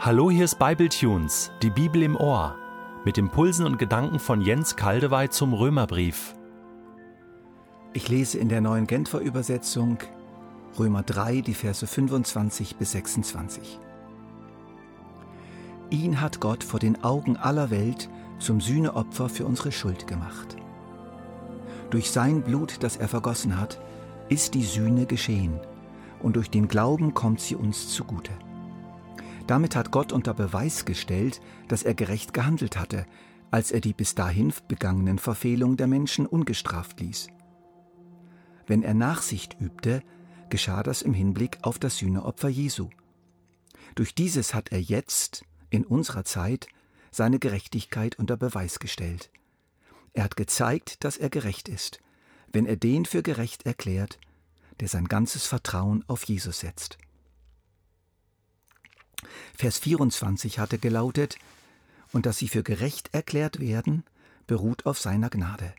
Hallo, hier ist Bibletunes, die Bibel im Ohr, mit Impulsen und Gedanken von Jens Kaldewey zum Römerbrief. Ich lese in der neuen Genfer Übersetzung Römer 3, die Verse 25 bis 26. Ihn hat Gott vor den Augen aller Welt zum Sühneopfer für unsere Schuld gemacht. Durch sein Blut, das er vergossen hat, ist die Sühne geschehen, und durch den Glauben kommt sie uns zugute. Damit hat Gott unter Beweis gestellt, dass er gerecht gehandelt hatte, als er die bis dahin begangenen Verfehlungen der Menschen ungestraft ließ. Wenn er Nachsicht übte, geschah das im Hinblick auf das Sühneopfer Jesu. Durch dieses hat er jetzt, in unserer Zeit, seine Gerechtigkeit unter Beweis gestellt. Er hat gezeigt, dass er gerecht ist, wenn er den für gerecht erklärt, der sein ganzes Vertrauen auf Jesus setzt. Vers 24 hatte gelautet, und dass sie für gerecht erklärt werden, beruht auf seiner Gnade.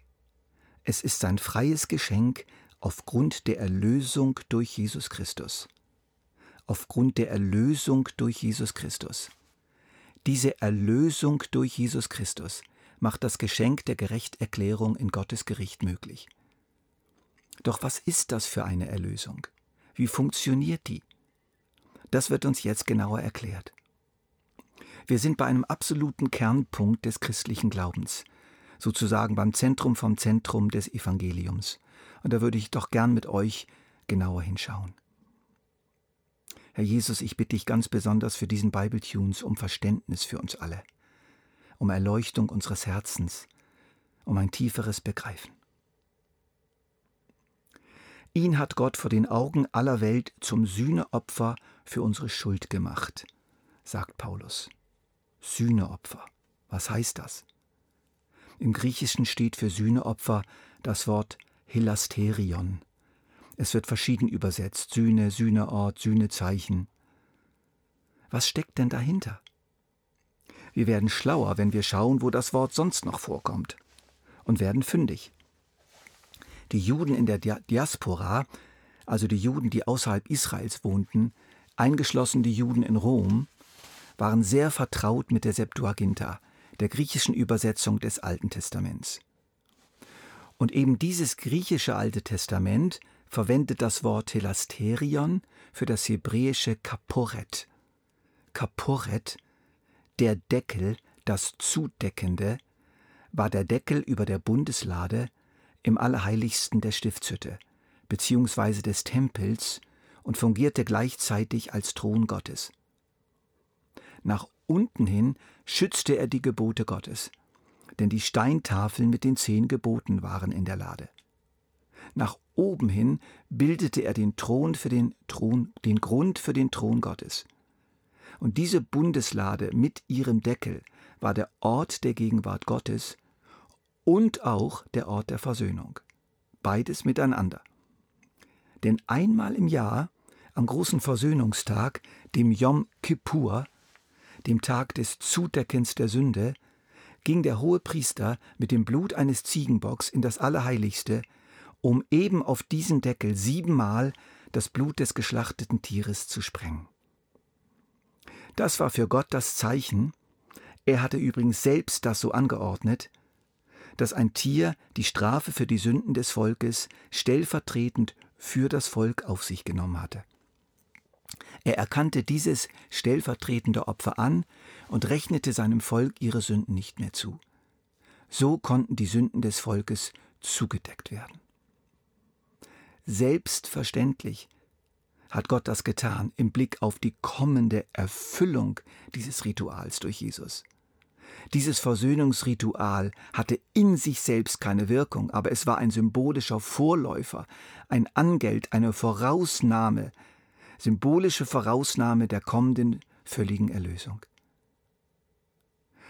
Es ist sein freies Geschenk aufgrund der Erlösung durch Jesus Christus. Aufgrund der Erlösung durch Jesus Christus. Diese Erlösung durch Jesus Christus macht das Geschenk der Gerechterklärung in Gottes Gericht möglich. Doch was ist das für eine Erlösung? Wie funktioniert die? Das wird uns jetzt genauer erklärt. Wir sind bei einem absoluten Kernpunkt des christlichen Glaubens, sozusagen beim Zentrum vom Zentrum des Evangeliums. Und da würde ich doch gern mit euch genauer hinschauen. Herr Jesus, ich bitte dich ganz besonders für diesen Bible Tunes um Verständnis für uns alle, um Erleuchtung unseres Herzens, um ein tieferes Begreifen. Ihn hat Gott vor den Augen aller Welt zum Sühneopfer für unsere Schuld gemacht, sagt Paulus. Sühneopfer. Was heißt das? Im Griechischen steht für Sühneopfer das Wort Hilasterion. Es wird verschieden übersetzt. Sühne, Sühneort, Sühnezeichen. Was steckt denn dahinter? Wir werden schlauer, wenn wir schauen, wo das Wort sonst noch vorkommt. Und werden fündig. Die Juden in der Diaspora, also die Juden, die außerhalb Israels wohnten, eingeschlossen die Juden in Rom, waren sehr vertraut mit der Septuaginta, der griechischen Übersetzung des Alten Testaments. Und eben dieses griechische Alte Testament verwendet das Wort Telasterion für das hebräische Kaporet. Kaporet, der Deckel, das Zudeckende, war der Deckel über der Bundeslade im Allerheiligsten der Stiftshütte, beziehungsweise des Tempels, und fungierte gleichzeitig als Thron Gottes. Nach unten hin schützte er die Gebote Gottes, denn die Steintafeln mit den zehn Geboten waren in der Lade. Nach oben hin bildete er den Thron für den Thron, den Grund für den Thron Gottes. Und diese Bundeslade mit ihrem Deckel war der Ort der Gegenwart Gottes und auch der Ort der Versöhnung. Beides miteinander. Denn einmal im Jahr, am großen Versöhnungstag, dem Yom Kippur, dem Tag des Zudeckens der Sünde, ging der hohe Priester mit dem Blut eines Ziegenbocks in das Allerheiligste, um eben auf diesen Deckel siebenmal das Blut des geschlachteten Tieres zu sprengen. Das war für Gott das Zeichen, er hatte übrigens selbst das so angeordnet, dass ein Tier die Strafe für die Sünden des Volkes stellvertretend für das Volk auf sich genommen hatte. Er erkannte dieses stellvertretende Opfer an und rechnete seinem Volk ihre Sünden nicht mehr zu. So konnten die Sünden des Volkes zugedeckt werden. Selbstverständlich hat Gott das getan im Blick auf die kommende Erfüllung dieses Rituals durch Jesus. Dieses Versöhnungsritual hatte in sich selbst keine Wirkung, aber es war ein symbolischer Vorläufer, ein Angeld, eine Vorausnahme, symbolische Vorausnahme der kommenden völligen Erlösung.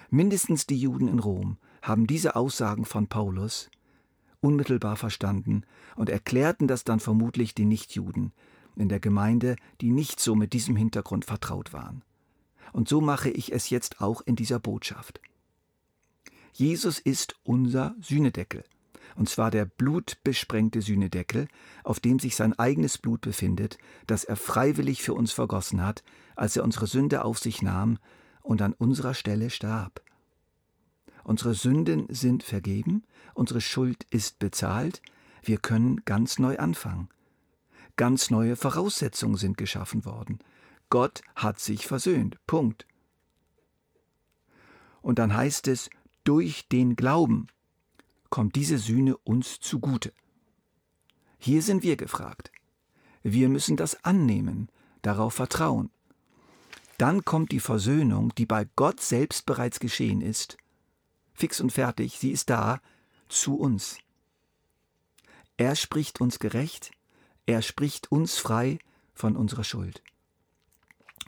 Mindestens die Juden in Rom haben diese Aussagen von Paulus unmittelbar verstanden und erklärten das dann vermutlich den Nichtjuden in der Gemeinde, die nicht so mit diesem Hintergrund vertraut waren. Und so mache ich es jetzt auch in dieser Botschaft. Jesus ist unser Sühnedeckel. und zwar der blutbesprengte Sühnedeckel, auf dem sich sein eigenes Blut befindet, das er freiwillig für uns vergossen hat, als er unsere Sünde auf sich nahm und an unserer Stelle starb. Unsere Sünden sind vergeben, unsere Schuld ist bezahlt, wir können ganz neu anfangen. Ganz neue Voraussetzungen sind geschaffen worden. Gott hat sich versöhnt. Punkt. Und dann heißt es, durch den Glauben kommt diese Sühne uns zugute. Hier sind wir gefragt. Wir müssen das annehmen, darauf vertrauen. Dann kommt die Versöhnung, die bei Gott selbst bereits geschehen ist, fix und fertig, sie ist da, zu uns. Er spricht uns gerecht, er spricht uns frei von unserer Schuld.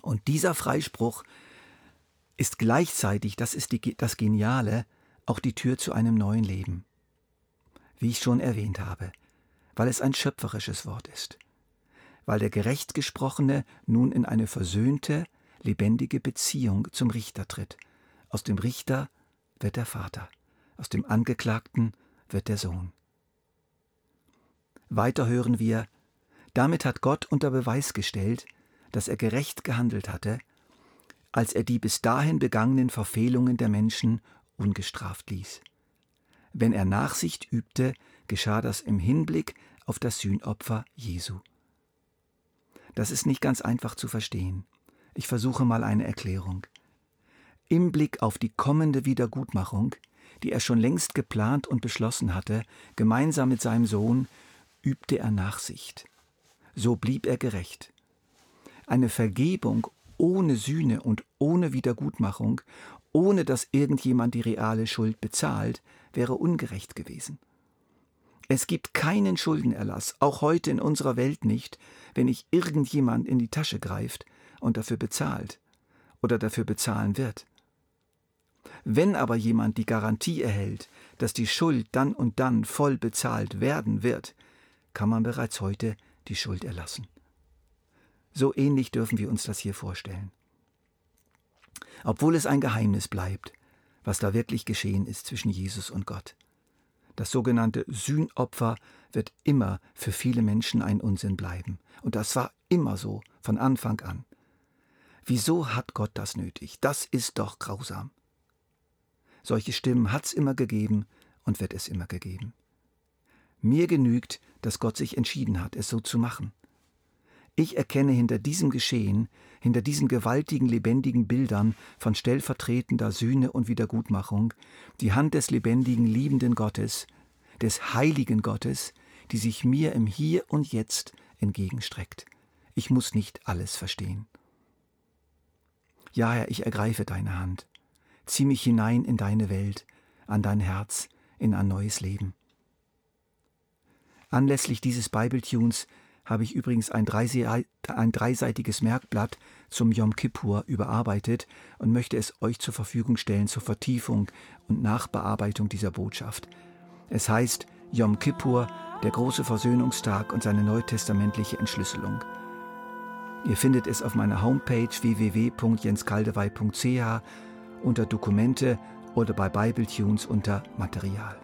Und dieser Freispruch ist gleichzeitig, das ist die, das Geniale, auch die Tür zu einem neuen Leben. Wie ich schon erwähnt habe, weil es ein schöpferisches Wort ist, weil der gerecht gesprochene nun in eine versöhnte, lebendige Beziehung zum Richter tritt. Aus dem Richter wird der Vater, aus dem Angeklagten wird der Sohn. Weiter hören wir, damit hat Gott unter Beweis gestellt, dass er gerecht gehandelt hatte, als er die bis dahin begangenen Verfehlungen der Menschen ungestraft ließ. Wenn er Nachsicht übte, geschah das im Hinblick auf das Sühnopfer Jesu. Das ist nicht ganz einfach zu verstehen. Ich versuche mal eine Erklärung. Im Blick auf die kommende Wiedergutmachung, die er schon längst geplant und beschlossen hatte, gemeinsam mit seinem Sohn, übte er Nachsicht. So blieb er gerecht. Eine Vergebung ohne Sühne und ohne Wiedergutmachung, ohne dass irgendjemand die reale Schuld bezahlt, wäre ungerecht gewesen. Es gibt keinen Schuldenerlass, auch heute in unserer Welt nicht, wenn nicht irgendjemand in die Tasche greift und dafür bezahlt oder dafür bezahlen wird. Wenn aber jemand die Garantie erhält, dass die Schuld dann und dann voll bezahlt werden wird, kann man bereits heute die Schuld erlassen. So ähnlich dürfen wir uns das hier vorstellen. Obwohl es ein Geheimnis bleibt, was da wirklich geschehen ist zwischen Jesus und Gott. Das sogenannte Sühnopfer wird immer für viele Menschen ein Unsinn bleiben. Und das war immer so, von Anfang an. Wieso hat Gott das nötig? Das ist doch grausam. Solche Stimmen hat es immer gegeben und wird es immer gegeben. Mir genügt, dass Gott sich entschieden hat, es so zu machen. Ich erkenne hinter diesem Geschehen, hinter diesen gewaltigen, lebendigen Bildern von stellvertretender Sühne und Wiedergutmachung, die Hand des lebendigen, liebenden Gottes, des heiligen Gottes, die sich mir im Hier und Jetzt entgegenstreckt. Ich muss nicht alles verstehen. Ja, Herr, ich ergreife deine Hand. Zieh mich hinein in deine Welt, an dein Herz, in ein neues Leben. Anlässlich dieses Bibletunes habe ich übrigens ein, dreiseitiges Merkblatt zum Yom Kippur überarbeitet und möchte es euch zur Verfügung stellen zur Vertiefung und Nachbearbeitung dieser Botschaft. Es heißt Yom Kippur, der große Versöhnungstag und seine neutestamentliche Entschlüsselung. Ihr findet es auf meiner Homepage www.jenskaldewey.ch unter Dokumente oder bei Bibletunes unter Material.